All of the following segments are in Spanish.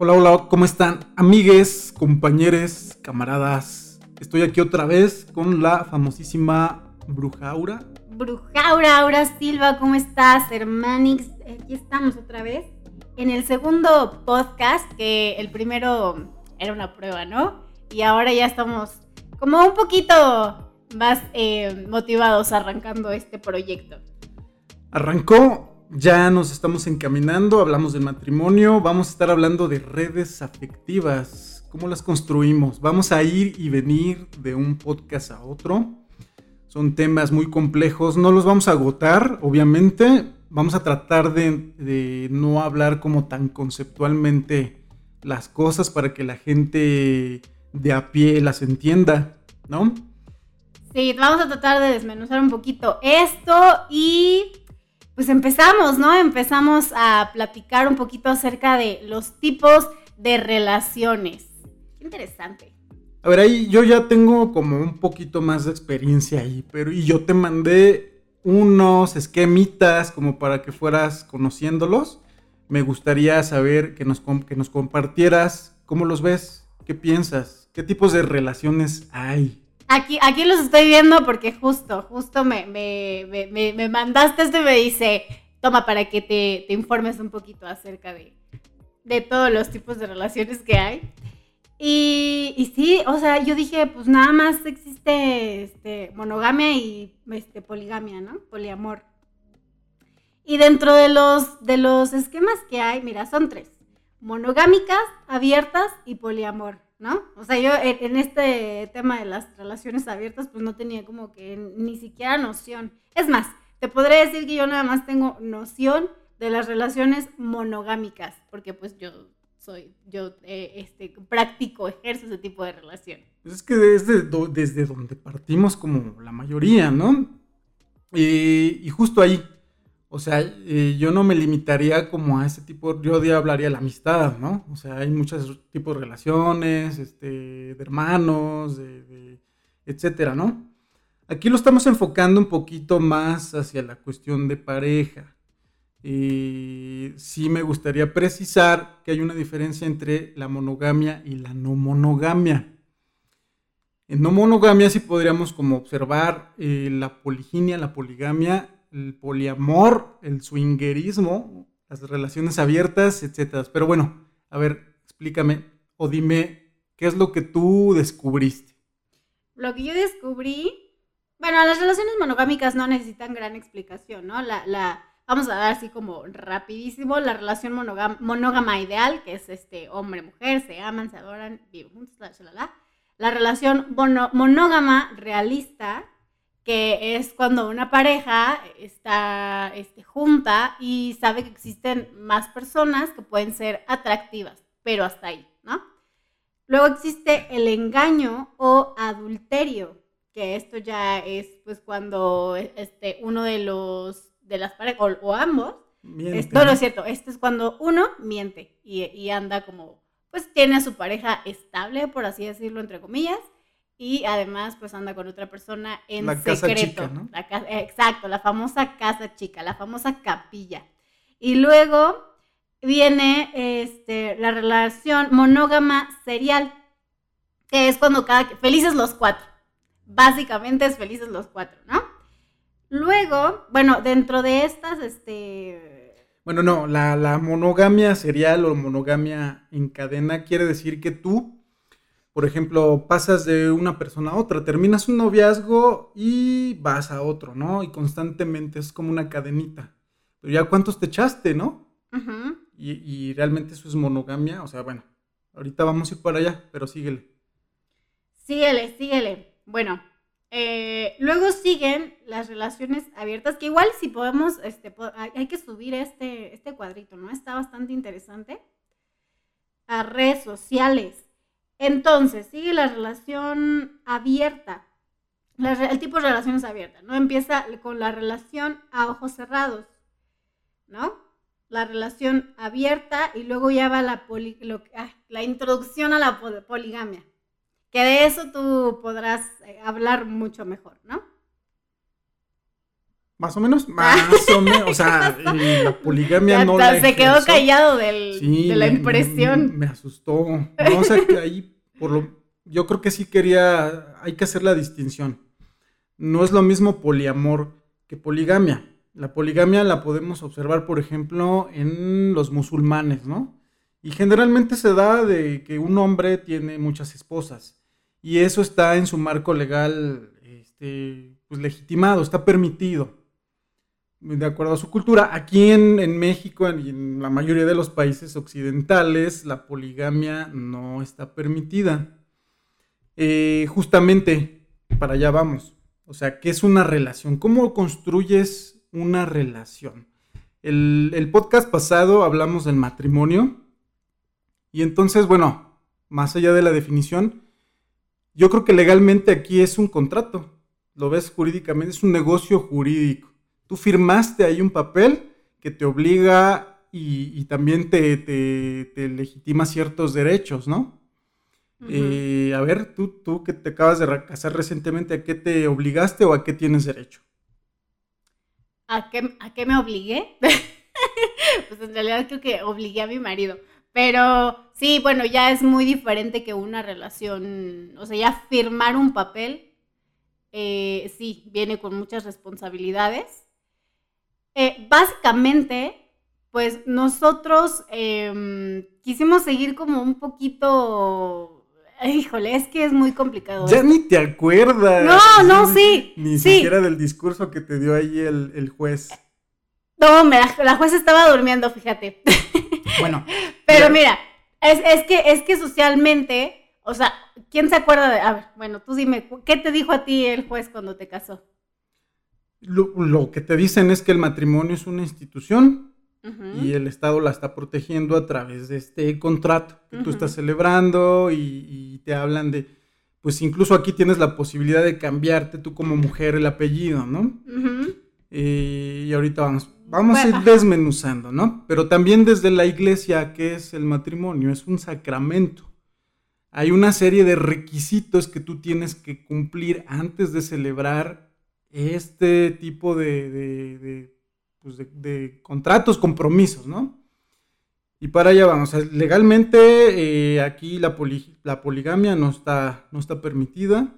Hola, hola, ¿cómo están? Amigues, compañeros, camaradas. Estoy aquí otra vez con la famosísima Brujaura. Brujaura, Aura Silva, ¿cómo estás, hermanix? Aquí estamos otra vez en el segundo podcast, que el primero era una prueba, ¿no? Y ahora ya estamos como un poquito más eh, motivados arrancando este proyecto. Arrancó ya nos estamos encaminando, hablamos del matrimonio, vamos a estar hablando de redes afectivas, cómo las construimos, vamos a ir y venir de un podcast a otro. Son temas muy complejos, no los vamos a agotar, obviamente, vamos a tratar de, no hablar como tan conceptualmente las cosas para que la gente de a pie las entienda, ¿no? Sí, vamos a tratar de desmenuzar un poquito esto y pues empezamos, ¿no? Empezamos a platicar un poquito acerca de los tipos de relaciones. Qué interesante. A ver, ahí yo ya tengo como un poquito más de experiencia ahí, pero y yo te mandé unos esquemitas como para que fueras conociéndolos. Me gustaría saber que nos, que nos compartieras cómo los ves, qué piensas, qué tipos de relaciones hay. Aquí, aquí los estoy viendo porque justo, justo me, me, mandaste esto y me dice, toma para que te, informes un poquito acerca de, de, todos los tipos de relaciones que hay. Y, y, sí, o sea, yo dije, pues nada más existe este, monogamia y este, poligamia, ¿no? Poliamor. Y dentro de los, de los esquemas que hay, mira, son tres. Monogámicas, abiertas y poliamor. ¿No? O sea, yo en este tema de las relaciones abiertas, pues no tenía como que ni siquiera noción. Es más, te podría decir que yo nada más tengo noción de las relaciones monogámicas, porque pues yo soy, yo eh, este, practico, ejerzo ese tipo de relación. Pues es que desde, desde donde partimos como la mayoría, ¿no? y justo ahí, o sea, eh, yo no me limitaría como a ese tipo, yo de hablaría de la amistad, ¿no? O sea, hay muchos tipos de relaciones, este, de hermanos, de, etcétera, ¿no? Aquí lo estamos enfocando un poquito más hacia la cuestión de pareja. Y sí me gustaría precisar que hay una diferencia entre la monogamia y la no monogamia. En no monogamia sí podríamos como observar eh, la poliginia, la poligamia el poliamor, el swingerismo, las relaciones abiertas, etc. Pero bueno, a ver, explícame o dime qué es lo que tú descubriste. Lo que yo descubrí, bueno, las relaciones monogámicas no necesitan gran explicación, ¿no? La, la, vamos a dar así como rapidísimo, la relación monógama, ideal, que es este hombre-mujer, se aman, se adoran, viven juntos, la, la, la relación monógama realista, que es cuando una pareja está este, junta y sabe que existen más personas que pueden ser atractivas, pero hasta ahí, ¿no? Luego existe el engaño o adulterio, que esto ya es pues cuando este, uno de los de las parejas o, ambos esto no es cierto, esto es cuando uno miente y, y anda como pues tiene a su pareja estable, por así decirlo, entre comillas, y además pues anda con otra persona en la secreto. Casa chica, ¿no? exacto, la famosa casa chica, la famosa capilla. Y luego viene este, la relación monógama serial, que es cuando cada... Felices los cuatro. Básicamente es felices los cuatro, ¿no? Luego, bueno, dentro de estas, este... Bueno, no, la, la monogamia serial o monogamia en cadena quiere decir que tú por ejemplo, pasas de una persona a otra, terminas un noviazgo y vas a otro, ¿no? Y constantemente es como una cadenita. Pero ya cuántos te echaste, ¿no? y, realmente eso es monogamia, o sea, bueno, ahorita vamos a ir para allá, pero síguele. Síguele, síguele. Bueno, eh, luego siguen las relaciones abiertas, que igual si podemos, este, hay que subir este, este cuadrito, ¿no? Está bastante interesante. A redes sociales. Entonces, sigue la relación abierta. el tipo de relaciones abiertas, ¿no? Empieza con la relación a ojos cerrados, ¿no? La relación abierta y luego ya va la, la introducción a la poligamia. Que de eso tú podrás eh, hablar mucho mejor, ¿no? Más o menos, más o menos, o sea, la poligamia no la Se quedó callado del, de la impresión. Me, asustó, no, o sea, que ahí, por lo, yo creo que sí quería, hay que hacer la distinción. No es lo mismo poliamor que poligamia. La poligamia la podemos observar, por ejemplo, en los musulmanes, ¿no? Y generalmente se da de que un hombre tiene muchas esposas. Y eso está en su marco legal, este, pues legitimado, está permitido de acuerdo a su cultura. Aquí en, México y en la mayoría de los países occidentales, la poligamia no está permitida. Eh, justamente para allá vamos. O sea, ¿qué es una relación? ¿Cómo construyes una relación? El, el podcast pasado hablamos del matrimonio. Y entonces, bueno, más allá de la definición, yo creo que legalmente aquí es un contrato. Lo ves jurídicamente, es un negocio jurídico tú firmaste ahí un papel que te obliga y, también te, te, legitima ciertos derechos, ¿no? Eh, a ver, tú, tú que te acabas de casar recientemente, ¿a qué te obligaste o a qué tienes derecho? ¿A qué, a qué me obligué? pues en realidad creo que obligué a mi marido. Pero sí, bueno, ya es muy diferente que una relación, o sea, ya firmar un papel, eh, sí, viene con muchas responsabilidades. Eh, básicamente, pues nosotros em, quisimos seguir como un poquito... Híjole, es que es muy complicado. Ya ni te acuerdas. No, no, sí. Ni siquiera del discurso que te dio ahí el, juez. No, la, juez estaba durmiendo, fíjate. Bueno. Pero mira, es, que, es que socialmente, o sea, ¿quién se acuerda de... A ver, bueno, tú dime, ¿qué te dijo a ti el juez cuando te casó? Lo, que te dicen es que el matrimonio es una institución y el Estado la está protegiendo a través de este contrato que tú estás celebrando y, te hablan de, pues incluso aquí tienes la posibilidad de cambiarte tú como mujer el apellido, ¿no? Eh, y ahorita vamos, vamos a ir desmenuzando, ¿no? Pero también desde la iglesia, ¿qué es el matrimonio? Es un sacramento. Hay una serie de requisitos que tú tienes que cumplir antes de celebrar este tipo de, pues de, contratos, compromisos, ¿no? Y para allá vamos. legalmente eh, aquí la, la, poligamia no está, no está permitida.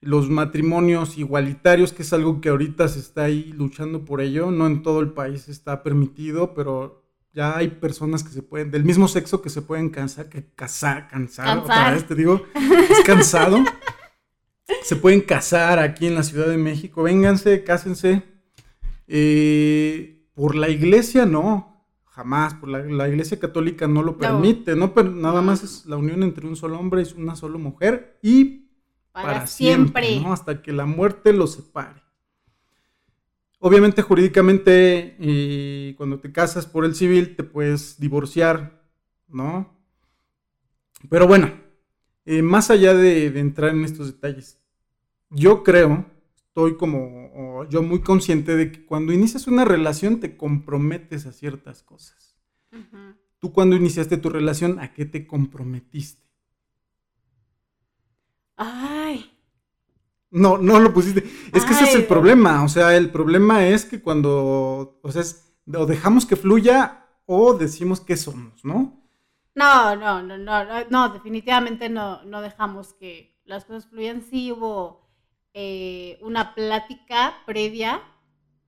Los matrimonios igualitarios, que es algo que ahorita se está ahí luchando por ello, no en todo el país está permitido, pero ya hay personas que se pueden, del mismo sexo que se pueden cansar, que casar, cansar, otra vez te digo, es cansado. se pueden casar aquí en la Ciudad de México. Vénganse, cásense. Eh, por la iglesia no, jamás. Por la, iglesia católica no lo permite. No. pero nada más es la unión entre un solo hombre y una sola mujer y para, siempre, hasta que la muerte los separe. Obviamente jurídicamente eh, cuando te casas por el civil te puedes divorciar, ¿no? Pero bueno, eh, más allá de, entrar en estos detalles, yo creo, estoy como yo muy consciente de que cuando inicias una relación te comprometes a ciertas cosas. Tú cuando iniciaste tu relación, ¿a qué te comprometiste? Ay. No, no lo pusiste. Es que ese es el problema. O sea, el problema es que cuando, o sea, o dejamos que fluya o decimos que somos, ¿no? No, no, no, no, no, definitivamente no, no dejamos que las cosas fluyan. Sí hubo eh, una plática previa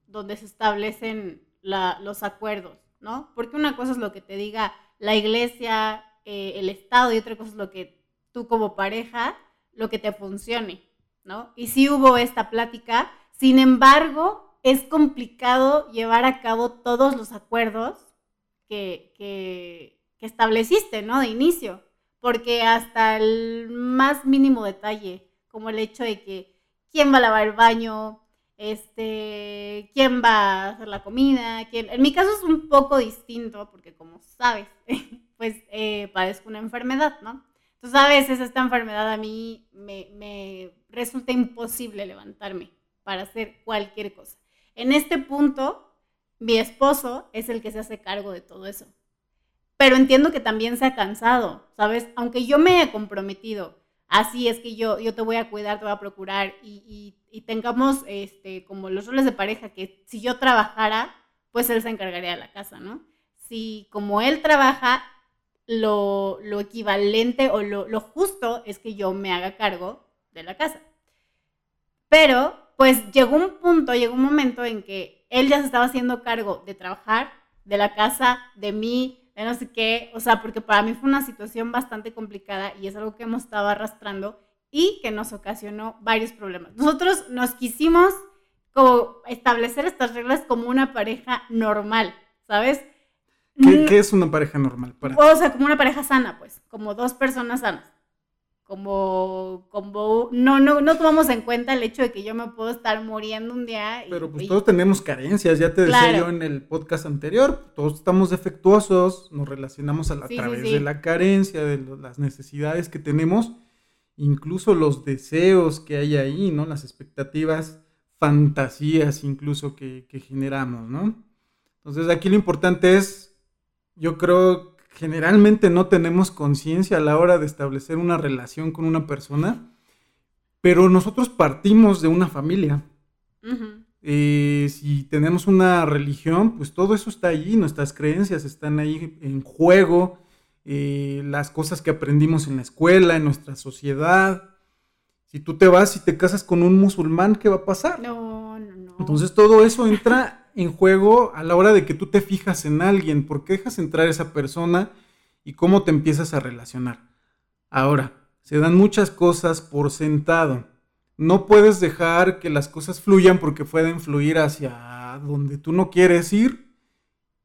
donde se establecen los acuerdos, ¿no? Porque una cosa es lo que te diga la iglesia, eh, el Estado, y otra cosa es lo que tú como pareja, lo que te funcione, ¿no? Y sí hubo esta plática, sin embargo, es complicado llevar a cabo todos los acuerdos que, que, que estableciste, ¿no? De inicio, porque hasta el más mínimo detalle, como el hecho de que quién va a lavar el baño, este, quién va a hacer la comida, quién... En mi caso es un poco distinto porque como sabes, pues eh, padezco una enfermedad, ¿no? Entonces a veces esta enfermedad a mí me, me resulta imposible levantarme para hacer cualquier cosa. En este punto, mi esposo es el que se hace cargo de todo eso. Pero entiendo que también se ha cansado, ¿sabes? Aunque yo me he comprometido así es que yo, yo te voy a cuidar, te voy a procurar y, y, tengamos este, como los roles de pareja, que si yo trabajara, pues él se encargaría de la casa, ¿no? Si como él trabaja, lo, lo equivalente o lo, lo justo es que yo me haga cargo de la casa. Pero, pues llegó un punto, llegó un momento en que él ya se estaba haciendo cargo de trabajar, de la casa, de mí, de no sé qué, o sea, porque para mí fue una situación bastante complicada y es algo que hemos estado arrastrando y que nos ocasionó varios problemas. Nosotros nos quisimos como establecer estas reglas como una pareja normal, ¿sabes? ¿Qué, mm. es una pareja normal? Para? O sea, como una pareja sana, pues, como dos personas sanas como, como no, no, no tomamos en cuenta el hecho de que yo me puedo estar muriendo un día. Pero pues todos tenemos carencias, ya te decía yo en el podcast anterior, todos estamos defectuosos, nos relacionamos a, través de la carencia, de las necesidades que tenemos, incluso los deseos que hay ahí, ¿no? Las expectativas, fantasías incluso que, que generamos, ¿no? Entonces aquí lo importante es, yo creo generalmente no tenemos conciencia a la hora de establecer una relación con una persona, pero nosotros partimos de una familia. Eh, si tenemos una religión, pues todo eso está allí, nuestras creencias están ahí en juego, eh, las cosas que aprendimos en la escuela, en nuestra sociedad. Si tú te vas y te casas con un musulmán, ¿qué va a pasar? No, no, no. Entonces todo eso entra en juego a la hora de que tú te fijas en alguien, por qué dejas entrar a esa persona y cómo te empiezas a relacionar. Ahora, se dan muchas cosas por sentado. No puedes dejar que las cosas fluyan porque pueden fluir hacia donde tú no quieres ir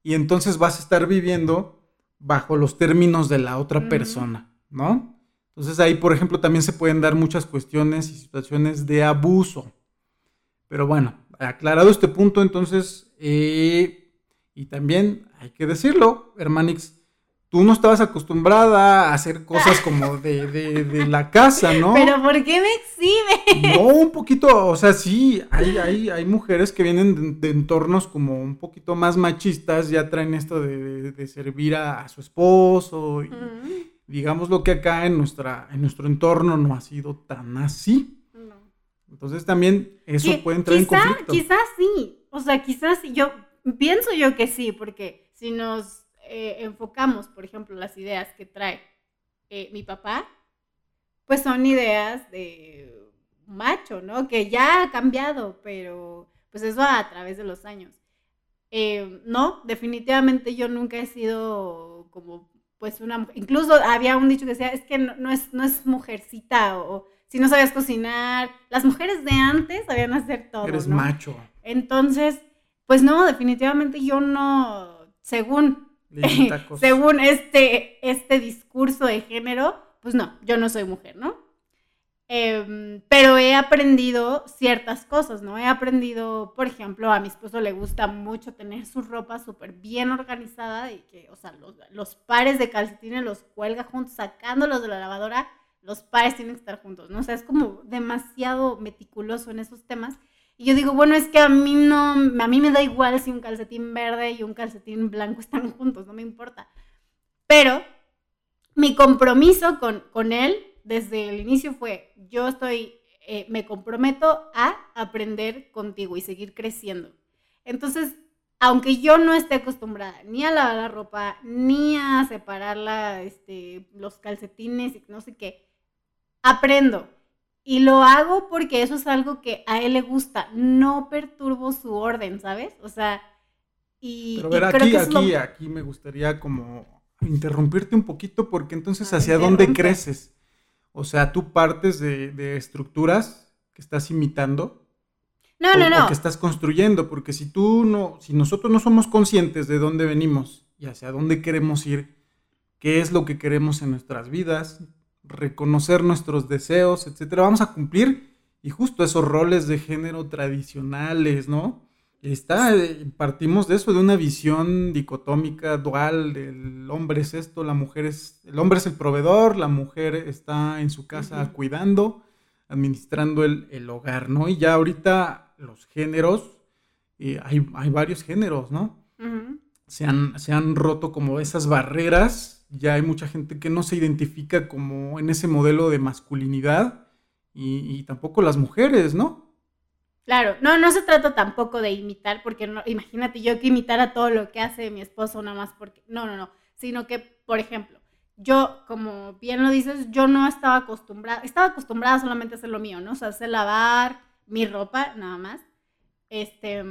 y entonces vas a estar viviendo bajo los términos de la otra persona, ¿no? Entonces ahí, por ejemplo, también se pueden dar muchas cuestiones y situaciones de abuso. Pero bueno, aclarado este punto, entonces, eh, y también hay que decirlo, Hermanix, tú no estabas acostumbrada a hacer cosas como de, de, la casa, ¿no? Pero ¿por qué me exhibe? No, un poquito, o sea, sí, hay, hay, hay mujeres que vienen de, entornos como un poquito más machistas, ya traen esto de, servir a, su esposo, y, digamos lo que acá en, nuestra, en nuestro entorno no ha sido tan así. Entonces también eso puede entrar en conflicto. Quizás sí, o sea, quizás yo pienso yo que sí, porque si nos eh, enfocamos, por ejemplo, las ideas que trae eh, mi papá, pues son ideas de macho, ¿no? Que ya ha cambiado, pero pues eso a través de los años. Eh, no, definitivamente yo nunca he sido como pues una mujer, incluso había un dicho que decía, es que no, es, no es mujercita o si no sabías cocinar, las mujeres de antes sabían hacer todo. Eres macho. Entonces, pues no, definitivamente yo no, según, según este, este discurso de género, pues no, yo no soy mujer, ¿no? Em, pero he aprendido ciertas cosas, ¿no? He aprendido, por ejemplo, a mi esposo le gusta mucho tener su ropa súper bien organizada y que, o sea, los, los pares de calcetines los cuelga juntos, sacándolos de la lavadora los padres tienen que estar juntos, ¿no? O sea, es como demasiado meticuloso en esos temas. Y yo digo, bueno, es que a mí no, a mí me da igual si un calcetín verde y un calcetín blanco están juntos, no me importa. Pero mi compromiso con, con él desde el inicio fue, yo estoy, eh, me comprometo a aprender contigo y seguir creciendo. Entonces, aunque yo no esté acostumbrada ni a lavar la ropa, ni a separar este, los calcetines y no sé qué, aprendo. Y lo hago porque eso es algo que a él le gusta. No perturbo su orden, ¿sabes? O sea, y. Pero ver, aquí, aquí, aquí me gustaría como interrumpirte un poquito porque entonces, ¿hacia dónde creces? O sea, tú partes de, estructuras que estás imitando. No, no, no. que estás construyendo, porque si tú no, si nosotros no somos conscientes de dónde venimos y hacia dónde queremos ir, qué es lo que queremos en nuestras vidas, reconocer nuestros deseos, etcétera, vamos a cumplir y justo esos roles de género tradicionales, ¿no? Está, eh, partimos de eso, de una visión dicotómica, dual, el hombre es esto, la mujer es, el hombre es el proveedor, la mujer está en su casa cuidando, administrando el, hogar, ¿no? Y ya ahorita los géneros, eh, hay, varios géneros, ¿no? se, han, se han roto como esas barreras ya hay mucha gente que no se identifica como en ese modelo de masculinidad y, tampoco las mujeres, ¿no? Claro, no, no se trata tampoco de imitar, porque imagínate yo que imitara todo lo que hace mi esposo nada más porque, no, no, no, sino que, por ejemplo, yo, como bien lo dices, yo no estaba acostumbrada, estaba acostumbrada solamente a hacer lo mío, ¿no? O sea, hacer lavar mi ropa, nada más. Este,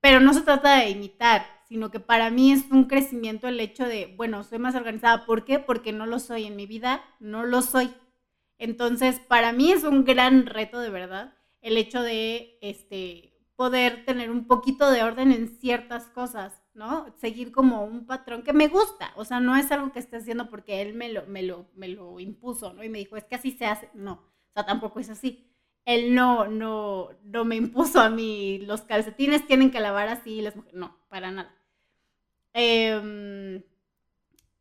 pero no se trata de imitar, sino que para mí es un crecimiento el hecho de, bueno, soy más organizada. ¿Por qué? Porque no lo soy en mi vida, no lo soy. Entonces, para mí es un gran reto, de verdad, el hecho de este, poder tener un poquito de orden en ciertas cosas, ¿no? Seguir como un patrón que me gusta. O sea, no es algo que esté haciendo porque él me lo, me lo, me lo impuso, ¿no? Y me dijo, es que así se hace. No, o sea, tampoco es así él no, no, no me impuso a mí los calcetines tienen que lavar así las mujeres. No, para nada. Em,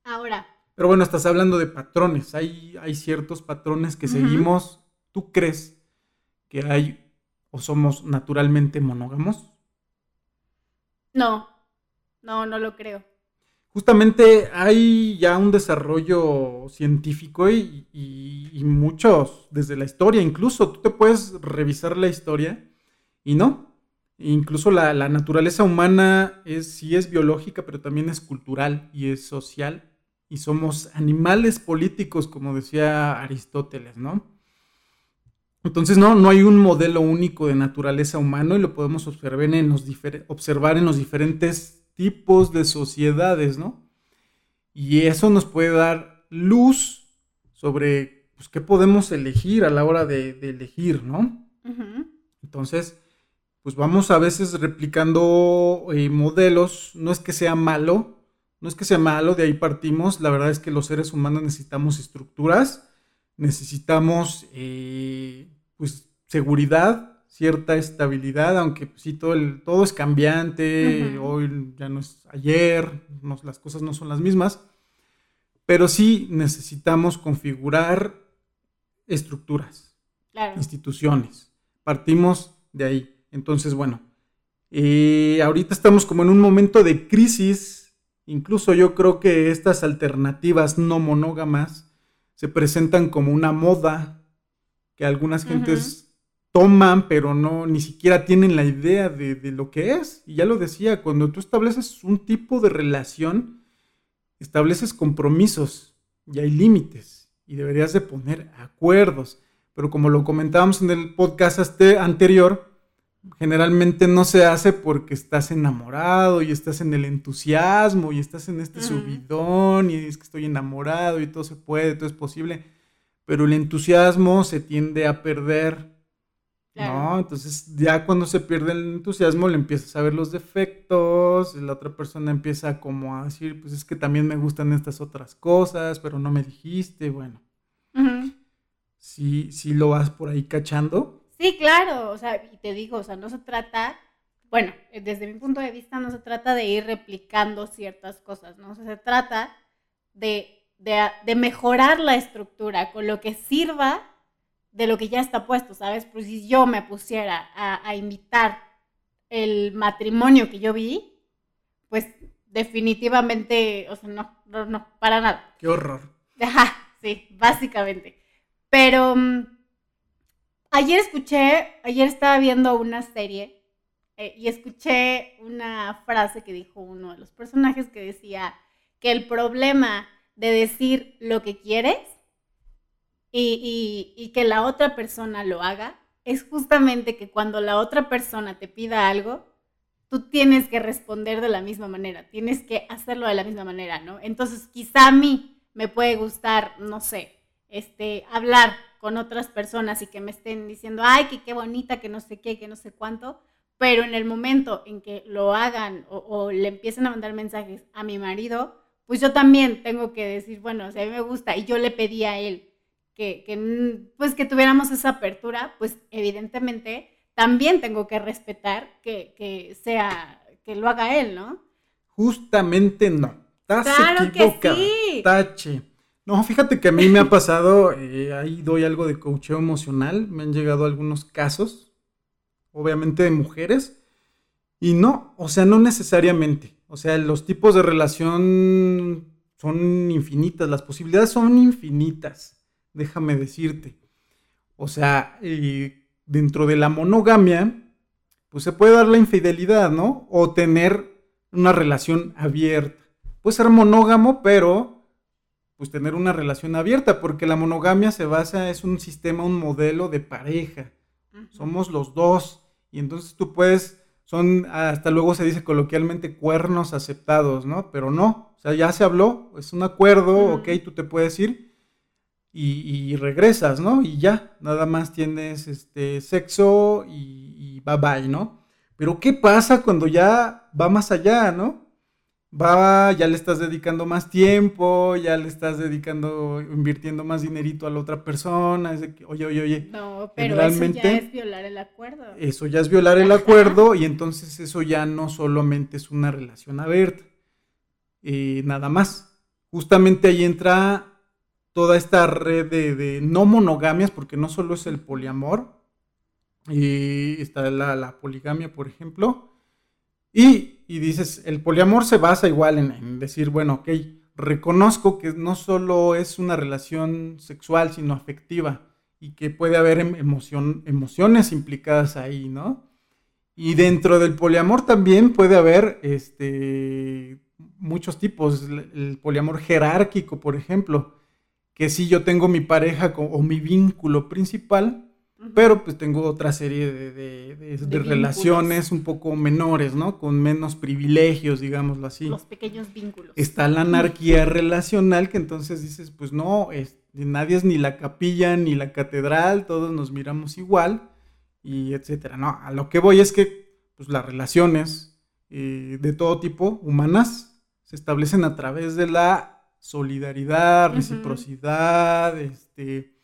ahora. Pero bueno, estás hablando de patrones. Hay, hay ciertos patrones que seguimos. ¿Tú crees que hay o somos naturalmente monógamos? No, no, no lo creo justamente hay ya un desarrollo científico y, muchos, desde la historia, incluso tú te puedes revisar la historia y no. Incluso la, naturaleza humana es, sí es biológica, pero también es cultural y es social. Y somos animales políticos, como decía Aristóteles, ¿no? Entonces, no, no hay un modelo único de naturaleza humano y lo podemos observar en los, observar en los diferentes tipos de sociedades, ¿no? Y eso nos puede dar luz sobre pues, qué podemos elegir a la hora de, elegir, ¿no? Entonces, pues vamos a veces replicando eh, modelos, no es que sea malo, no es que sea malo, de ahí partimos, la verdad es que los seres humanos necesitamos estructuras, necesitamos eh, pues seguridad, cierta estabilidad, aunque pues, sí, todo, el, todo es cambiante, hoy ya no es ayer, las cosas no son las mismas, pero sí necesitamos configurar estructuras, instituciones. Partimos de ahí. Entonces, bueno, eh, ahorita estamos como en un momento de crisis, incluso yo creo que estas alternativas no monógamas se presentan como una moda que algunas gentes toman, pero no, ni siquiera tienen la idea de, lo que es. Y ya lo decía, cuando tú estableces un tipo de relación, estableces compromisos y hay límites y deberías de poner acuerdos. Pero como lo comentábamos en el podcast anterior, generalmente no se hace porque estás enamorado y estás en el entusiasmo y estás en este subidón y es que estoy enamorado y todo se puede, todo es posible. Pero el entusiasmo se tiende a perder ¿no? Entonces ya cuando se pierde el entusiasmo le empiezas a ver los defectos, la otra persona empieza como a decir, pues es que también me gustan estas otras cosas, pero no me dijiste, bueno. Sí, sí lo vas por ahí cachando. Sí, claro, o sea, y te digo, o sea, no se trata, bueno, desde mi punto de vista no se trata de ir replicando ciertas cosas, ¿no? O sea, se trata de, de mejorar la estructura con lo que sirva de lo que ya está puesto, ¿sabes? Pues si yo me pusiera a, a imitar el matrimonio que yo vi, pues definitivamente, o sea, no, no, no, para nada. Qué horror. Ajá, sí, básicamente. Pero mm, ayer escuché, ayer estaba viendo una serie eh, y escuché una frase que dijo uno de los personajes que decía que el problema de decir lo que quieres y, que la otra persona lo haga, es justamente que cuando la otra persona te pida algo, tú tienes que responder de la misma manera, tienes que hacerlo de la misma manera, ¿no? Entonces, quizá a mí me puede gustar, no sé, este, hablar con otras personas y que me estén diciendo, ay, que qué bonita, que no sé qué, que no sé cuánto, pero en el momento en que lo hagan o, o le empiecen a mandar mensajes a mi marido, pues yo también tengo que decir, bueno, si a mí me gusta y yo le pedí a él que, pues que tuviéramos esa apertura, pues evidentemente también tengo que respetar que, sea, que lo haga él, ¿no? Justamente no. claro que sí. Tache. No, fíjate que a mí me ha pasado, eh, ahí doy algo de coacheo emocional, me han llegado algunos casos, obviamente de mujeres, y no, o sea, no necesariamente. O sea, los tipos de relación son infinitas, las posibilidades son infinitas, déjame decirte. O sea, eh, dentro de la monogamia, pues se puede dar la infidelidad, ¿no? O tener una relación abierta. Puede ser monógamo, pero pues tener una relación abierta, porque la monogamia se basa, es un sistema, un modelo de pareja. Somos los dos. Y entonces tú puedes, son, hasta luego se dice coloquialmente, cuernos aceptados, ¿no? Pero no, o sea, ya se habló, es un acuerdo, ok, tú te puedes ir y, regresas, ¿no? Y ya, nada más tienes este sexo y, y bye bye, ¿no? Pero ¿qué pasa cuando ya va más allá, ¿no? Va, ya le estás dedicando más tiempo, ya le estás dedicando, invirtiendo más dinerito a la otra persona. Es de que, oye, oye, oye. No, pero eso ya es violar el acuerdo. Eso ya es violar el acuerdo y entonces eso ya no solamente es una relación abierta. Eh, nada más. Justamente ahí entra toda esta red de, no monogamias, porque no solo es el poliamor, y está la, la poligamia, por ejemplo. Y dices, el poliamor se basa igual en, decir, bueno, ok, reconozco que no solo es una relación sexual, sino afectiva y que puede haber em, emociones implicadas ahí, ¿no? Y dentro del poliamor también puede haber este, muchos tipos. El, poliamor jerárquico, por ejemplo, que si yo tengo mi pareja o mi vínculo principal, pero pues tengo otra serie de, relaciones un poco menores, ¿no? Con menos privilegios, digámoslo así. Los pequeños vínculos. Está la anarquía relacional que entonces dices, pues no, es, nadie es ni la capilla ni la catedral, todos nos miramos igual y etcétera. No, a lo que voy es que pues las relaciones eh, de todo tipo, humanas, se establecen a través de la solidaridad, reciprocidad, este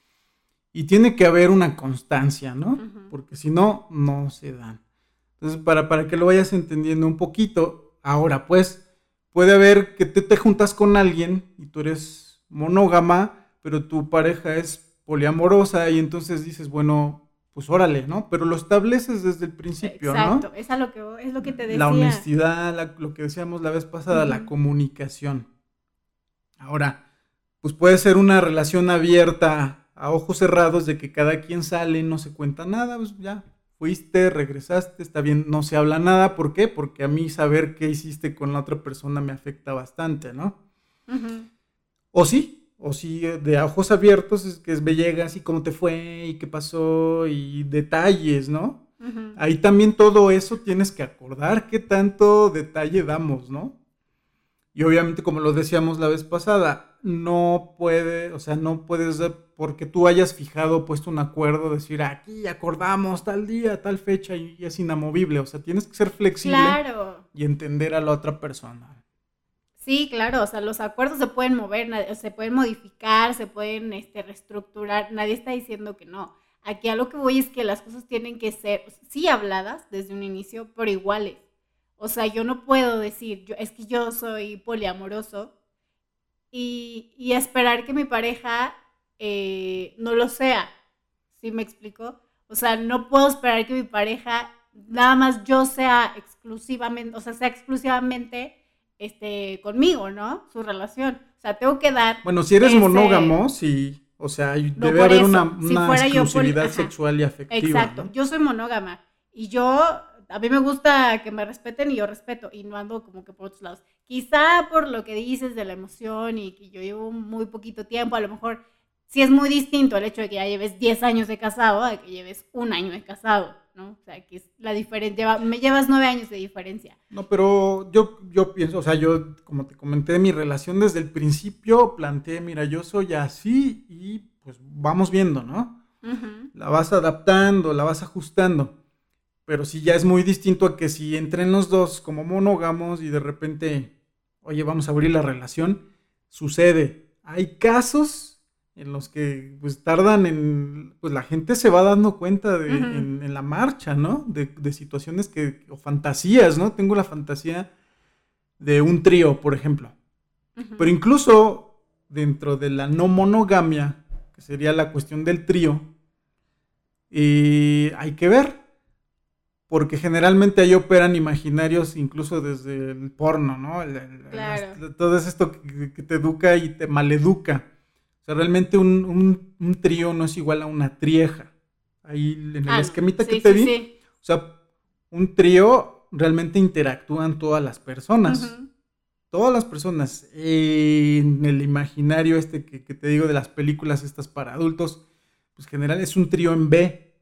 y tiene que haber una constancia, ¿no? Porque si no, no se dan. Entonces, para, para que lo vayas entendiendo un poquito, ahora pues, puede haber que te, te juntas con alguien y tú eres monógama, pero tu pareja es poliamorosa y entonces dices, bueno, pues órale, ¿no? Pero lo estableces desde el principio, ¿no? Exacto, es, lo que, es lo que te decía. La honestidad, lo que decíamos la vez pasada, la comunicación. Ahora, pues puede ser una relación abierta a ojos cerrados de que cada quien sale, no se cuenta nada, pues ya, fuiste, regresaste, está bien, no se habla nada, ¿por qué? Porque a mí saber qué hiciste con la otra persona me afecta bastante, ¿no? O sí, o sí, de ojos abiertos, es que es llegas y cómo te fue y qué pasó y detalles, ¿no? Ahí también todo eso tienes que acordar qué tanto detalle damos, ¿no? Y obviamente, como lo decíamos la vez pasada, no puede, o sea, no puedes, porque tú hayas fijado, puesto un acuerdo, decir aquí acordamos tal día, tal fecha y, es inamovible. O sea, tienes que ser flexible y entender a la otra persona. Sí, claro, o sea, los acuerdos se pueden mover, se pueden modificar, se pueden este, reestructurar, nadie está diciendo que no. Aquí a lo que voy es que las cosas tienen que ser, sí habladas desde un inicio, pero iguales. O sea, yo no puedo decir, yo, es que yo soy poliamoroso y, esperar que mi pareja eh, no lo sea. ¿Sí me explico? O sea, no puedo esperar que mi pareja, nada más yo sea exclusivamente, o sea, sea exclusivamente este, conmigo, ¿no? Su relación. O sea, tengo que dar. Bueno, si eres monógamo, sí. O sea, debe haber una, exclusividad sexual y afectiva. Exacto. Yo soy monógama y yo a mí me gusta que me respeten y yo respeto y no ando como que por otros lados. Quizá por lo que dices de la emoción y que yo llevo muy poquito tiempo, a lo mejor sí es muy distinto el hecho de que ya lleves 10 años de casado a que lleves un año de casado, ¿no? O sea, que es la diferencia, me llevas 9 años de diferencia. No, pero yo, yo pienso, o sea, yo, como te comenté, mi relación desde el principio planteé, mira, yo soy así y pues vamos viendo, ¿no? La vas adaptando, la vas ajustando. Pero sí ya es muy distinto a que si entren los dos como monógamos y de repente, oye, vamos a abrir la relación, sucede. Hay casos en los que pues tardan en, pues la gente se va dando cuenta de, en, la marcha, ¿no? De, situaciones que, o fantasías, ¿no? Tengo la fantasía de un trío, por ejemplo. Pero incluso dentro de la no monogamia, que sería la cuestión del trío, y eh, hay que ver porque generalmente ahí operan imaginarios incluso desde el porno, ¿no? claro. todo esto que, te educa y te maleduca. O sea, realmente un, trío no es igual a una trieja. Ahí en el ah, esquemita que te di. O sea, un trío realmente interactúan todas las personas. Todas las personas. en el imaginario este que, que te digo de las películas estas para adultos, pues general es un trío en B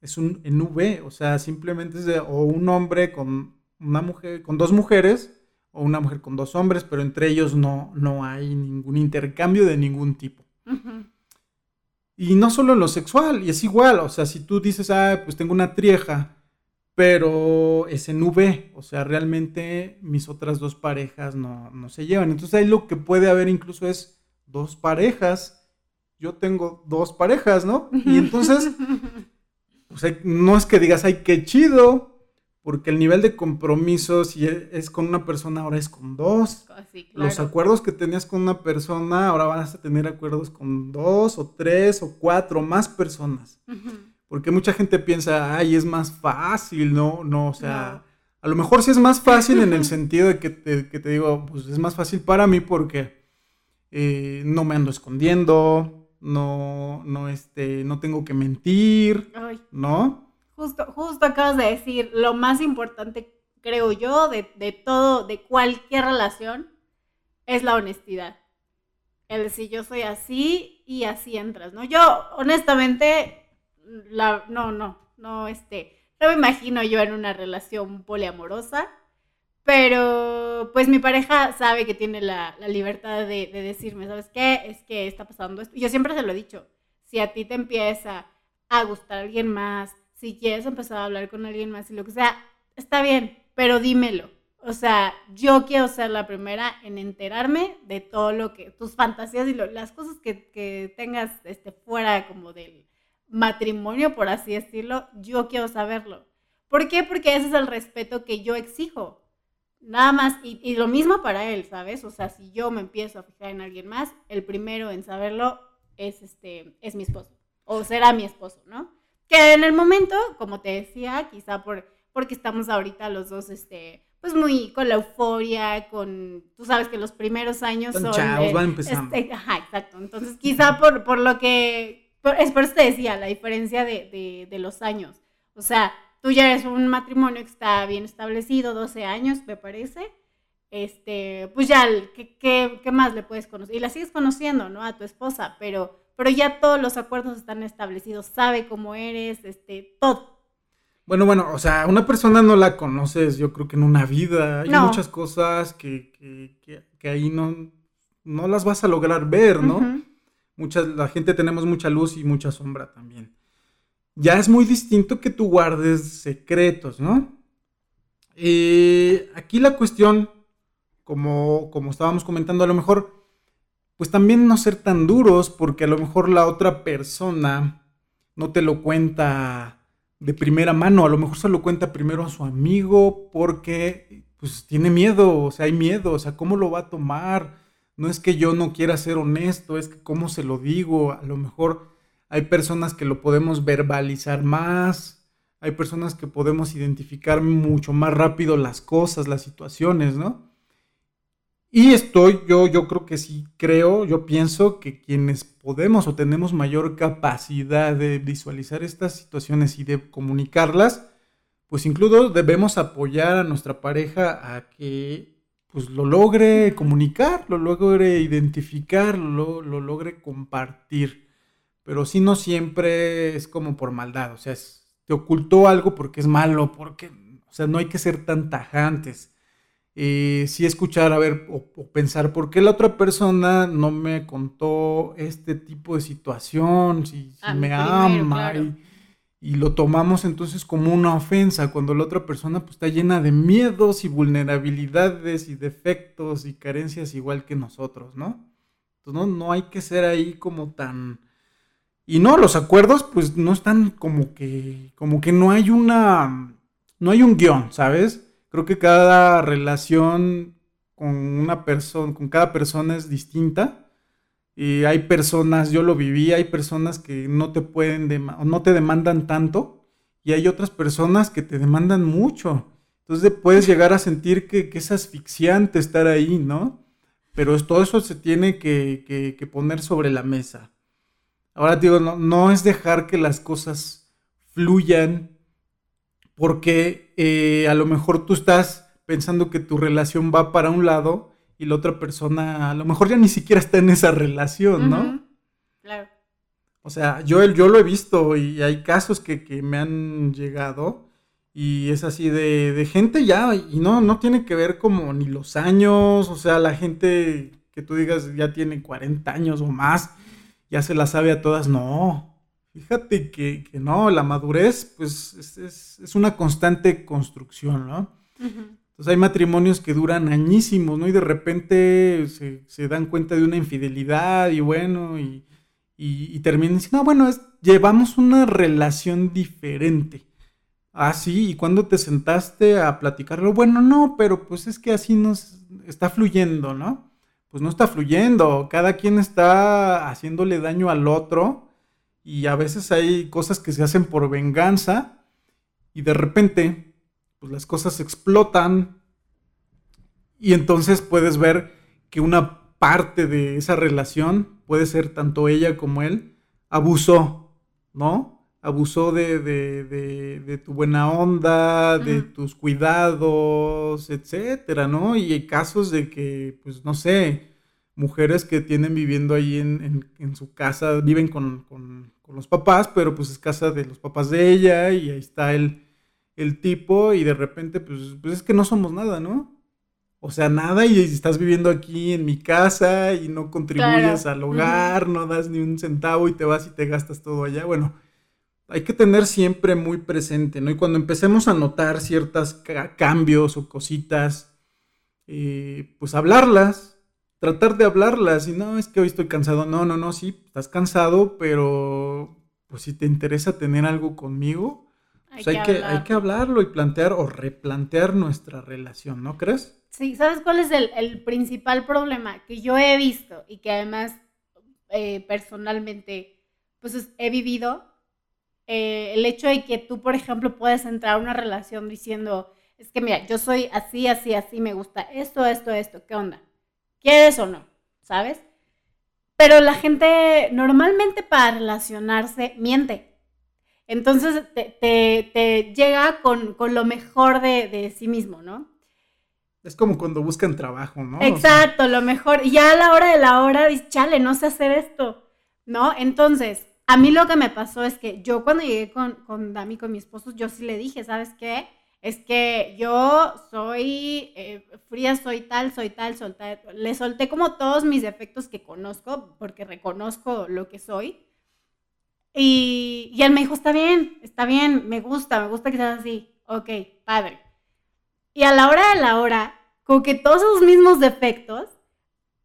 es un en V, o sea, simplemente es de, o un hombre con una mujer, con dos mujeres, o una mujer con dos hombres, pero entre ellos no, no hay ningún intercambio de ningún tipo. Y no solo en lo sexual, y es igual, o sea, si tú dices, ah, pues tengo una trieja, pero es en V, o sea, realmente mis otras dos parejas no, no se llevan. Entonces ahí lo que puede haber incluso es dos parejas, yo tengo dos parejas, ¿no? Y entonces no es que digas, ay, qué chido, porque el nivel de compromiso, si e, es con una persona, ahora es con dos. Ah, Los acuerdos que tenías con una persona, ahora vas a tener acuerdos con dos o tres o cuatro más personas. Porque mucha gente piensa, ay, es más fácil, ¿no? No, o sea, a lo mejor sí es más fácil en el sentido de que te, digo, pues es más fácil para mí porque eh, no me ando escondiendo, no, no, este, no tengo que mentir, ¿no? Justo, justo acabas de decir, lo más importante, creo yo, de, todo, de cualquier relación, es la honestidad. El decir yo soy así y así entras, ¿no? Yo, honestamente, la, no, no, no, este, no me imagino yo en una relación poliamorosa pero pues mi pareja sabe que tiene la, libertad de, decirme, ¿sabes qué? Es que está pasando esto. Yo siempre se lo he dicho, si a ti te empieza a gustar alguien más, si quieres empezar a hablar con alguien más y lo que sea, está bien, pero dímelo. O sea, yo quiero ser la primera en enterarme de todo lo que, tus fantasías y las cosas que, que tengas este, fuera como del matrimonio, por así decirlo, yo quiero saberlo. ¿Por qué? Porque ese es el respeto que yo exijo. Nada más, y, lo mismo para él, ¿sabes? O sea, si yo me empiezo a fijar en alguien más, el primero en saberlo es, este, es mi esposo, o será mi esposo, ¿no? Que en el momento, como te decía, quizá por, porque estamos ahorita los dos, este, pues muy con la euforia, con, tú sabes que los primeros años son... Chavos, van empezando. Este, ajá, exacto. Entonces, quizá por, por lo que, es por eso te decía, la diferencia de, de, de los años. O sea, tú ya eres un matrimonio que está bien establecido, 12 años, me parece. Este, pues ya, ¿qué, qué, más le puedes conocer? Y la sigues conociendo, ¿no? A tu esposa, pero, pero ya todos los acuerdos están establecidos, sabe cómo eres, este, todo. Bueno, bueno, o sea, una persona no la conoces, yo creo que en una vida. Hay muchas cosas que, que, que, ahí no, no las vas a lograr ver, ¿no? Muchas, la gente tenemos mucha luz y mucha sombra también ya es muy distinto que tú guardes secretos, ¿no? Eh, aquí la cuestión, como, como estábamos comentando, a lo mejor, pues también no ser tan duros, porque a lo mejor la otra persona no te lo cuenta de primera mano, a lo mejor se lo cuenta primero a su amigo porque pues tiene miedo, o sea, hay miedo, o sea, ¿cómo lo va a tomar? No es que yo no quiera ser honesto, es que cómo se lo digo, a lo mejor hay personas que lo podemos verbalizar más, hay personas que podemos identificar mucho más rápido las cosas, las situaciones, ¿no? Y estoy, yo, yo creo que sí creo, yo pienso que quienes podemos o tenemos mayor capacidad de visualizar estas situaciones y de comunicarlas, pues incluso debemos apoyar a nuestra pareja a que pues lo logre comunicar, lo logre identificar, lo, lo logre compartir pero sí no siempre es como por maldad, o sea, te ocultó algo porque es malo, porque, o sea, no hay que ser tan tajantes. Eh, sí escuchar, a ver, o, pensar, ¿por qué la otra persona no me contó este tipo de situación? Si, me ama y, lo tomamos entonces como una ofensa, cuando la otra persona pues, está llena de miedos y vulnerabilidades y defectos y carencias igual que nosotros, ¿no? Entonces no, no hay que ser ahí como tan y no, los acuerdos pues no están como que, como que no hay una, no hay un guion, ¿sabes? Creo que cada relación con una persona, con cada persona es distinta. Y hay personas, yo lo viví, hay personas que no te pueden, no te demandan tanto y hay otras personas que te demandan mucho. Entonces puedes llegar a sentir que, es asfixiante estar ahí, ¿no? Pero todo eso se tiene que, poner sobre la mesa. Ahora digo, no, no, es dejar que las cosas fluyan porque eh, a lo mejor tú estás pensando que tu relación va para un lado y la otra persona a lo mejor ya ni siquiera está en esa relación, ¿no? Claro. O sea, yo, yo lo he visto y hay casos que, me han llegado y es así de, de, gente ya, y no, no tiene que ver como ni los años, o sea, la gente que tú digas ya tiene 40 años o más, ya se la sabe a todas, no. Fíjate que, que no, la madurez pues es, es, es una constante construcción, ¿no? Entonces hay matrimonios que duran añísimos, ¿no? Y de repente se, se dan cuenta de una infidelidad y bueno, y y, y terminan diciendo, no, bueno, es, llevamos una relación diferente. Ah, sí, ¿y cuando te sentaste a platicarlo? Bueno, no, pero pues es que así nos está fluyendo, ¿no? Pues no está fluyendo, cada quien está haciéndole daño al otro y a veces hay cosas que se hacen por venganza y de repente, pues las cosas explotan y entonces puedes ver que una parte de esa relación puede ser tanto ella como él, abusó, ¿no? Abusó de, de, tu buena onda, de tus cuidados, etcétera, ¿no? Y hay casos de que, pues, no sé, mujeres que tienen viviendo ahí en, su casa, viven con, los papás, pero pues es casa de los papás de ella y ahí está el, el tipo y de repente, pues, pues es que no somos nada, ¿no? O sea, nada y estás viviendo aquí en mi casa y no contribuyes al hogar, no das ni un centavo y te vas y te gastas todo allá. Bueno, hay que tener siempre muy presente, ¿no? Y cuando empecemos a notar ciertos cambios o cositas, eh, pues hablarlas, tratar de hablarlas. Y no, es que hoy estoy cansado. No, no, no, sí, estás cansado, pero pues si te interesa tener algo conmigo, hay, pues que, hay que hablarlo y plantear o replantear nuestra relación, ¿no crees? Sí, ¿sabes cuál es el, principal problema que yo he visto y que además eh, personalmente pues he vivido? Eh, el hecho de que tú, por ejemplo, puedes entrar a una relación diciendo, es que mira, yo soy así, así, así, me gusta esto, esto, esto, ¿qué onda? ¿Quieres o no? ¿Sabes? Pero la gente normalmente para relacionarse miente. Entonces te, llega con, lo mejor de, de sí mismo, ¿no? Es como cuando buscan trabajo, ¿no? Exacto, lo mejor. Y ya a la hora de la hora dices, chale, no sé hacer esto, ¿no? Entonces, a mí lo que me pasó es que yo cuando llegué con, con Dami, con mi esposo, yo sí le dije, ¿sabes qué? Es que yo soy eh, fría, soy tal, soy tal, soy tal. Le solté como todos mis defectos que conozco, porque reconozco lo que soy. Y, y él me dijo, está bien, está bien, me gusta, me gusta que seas así. Ok, padre. Y a la hora de la hora, como que todos esos mismos defectos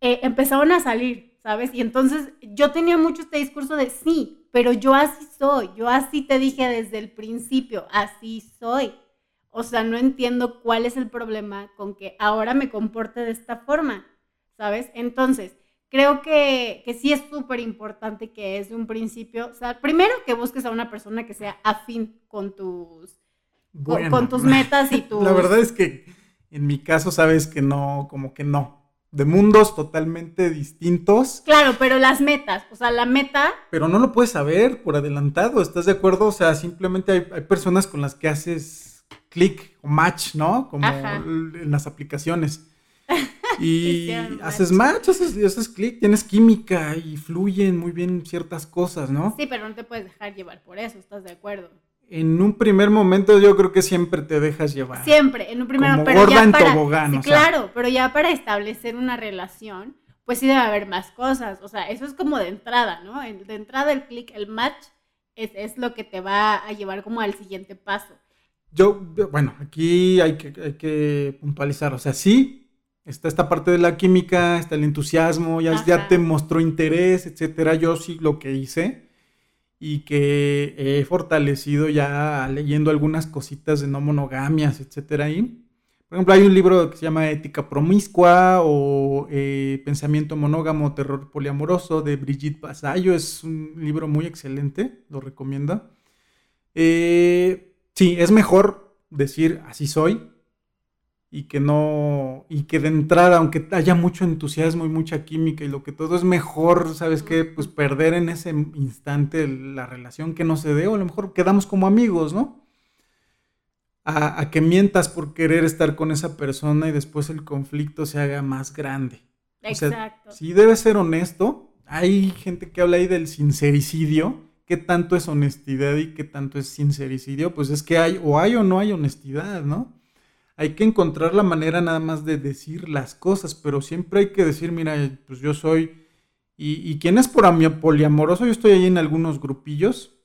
eh, empezaron a salir, ¿sabes? Y entonces yo tenía mucho este discurso de sí, pero yo así soy, yo así te dije desde el principio, así soy. O sea, no entiendo cuál es el problema con que ahora me comporte de esta forma, ¿sabes? Entonces, creo que, que sí es súper importante que desde un principio, o sea, primero que busques a una persona que sea afín con tus con, tus metas y tus... La verdad es que en mi caso sabes que no, como que no. De mundos totalmente distintos. Claro, pero las metas, o sea, la meta... Pero no lo puedes saber por adelantado, ¿estás de acuerdo? O sea, simplemente hay, personas con las que haces clic o match, ¿no? Como en las aplicaciones. Y haces match, haces, haces clic, tienes química y fluyen muy bien ciertas cosas, ¿no? Sí, pero no te puedes dejar llevar por eso, ¿estás de acuerdo? En un primer momento yo creo que siempre te dejas llevar. Siempre, en un primer momento. pero ya para, claro, pero ya para establecer una relación, pues sí debe haber más cosas. O sea, eso es como de entrada, ¿no? De entrada el click, el match, es, lo que te va a llevar como al siguiente paso. Yo, bueno, aquí hay que, hay que puntualizar. O sea, sí, está esta parte de la química, está el entusiasmo, ya, ya te mostró interés, etcétera. Yo sí lo que hice y que he fortalecido ya leyendo algunas cositas de no monogamias, etcétera ahí. Por ejemplo, hay un libro que se llama Ética Promiscua o eh, Pensamiento Monógamo, Terror Poliamoroso de Brigitte Basayo. Es un libro muy excelente, lo recomiendo. Eh, sí, es mejor decir así soy y que no, y que de entrada, aunque haya mucho entusiasmo y mucha química y lo que todo es mejor, ¿sabes qué? Pues perder en ese instante la relación que no se dé, o a lo mejor quedamos como amigos, ¿no? A, que mientas por querer estar con esa persona y después el conflicto se haga más grande. Exacto. si debe ser honesto, hay gente que habla ahí del sincericidio, qué tanto es honestidad y qué tanto es sincericidio, pues es que hay o hay o no hay honestidad, ¿no? Hay que encontrar la manera nada más de decir las cosas, pero siempre hay que decir, mira, pues yo soy... ¿Y, y quién es por poliamoroso? Yo estoy ahí en algunos grupillos.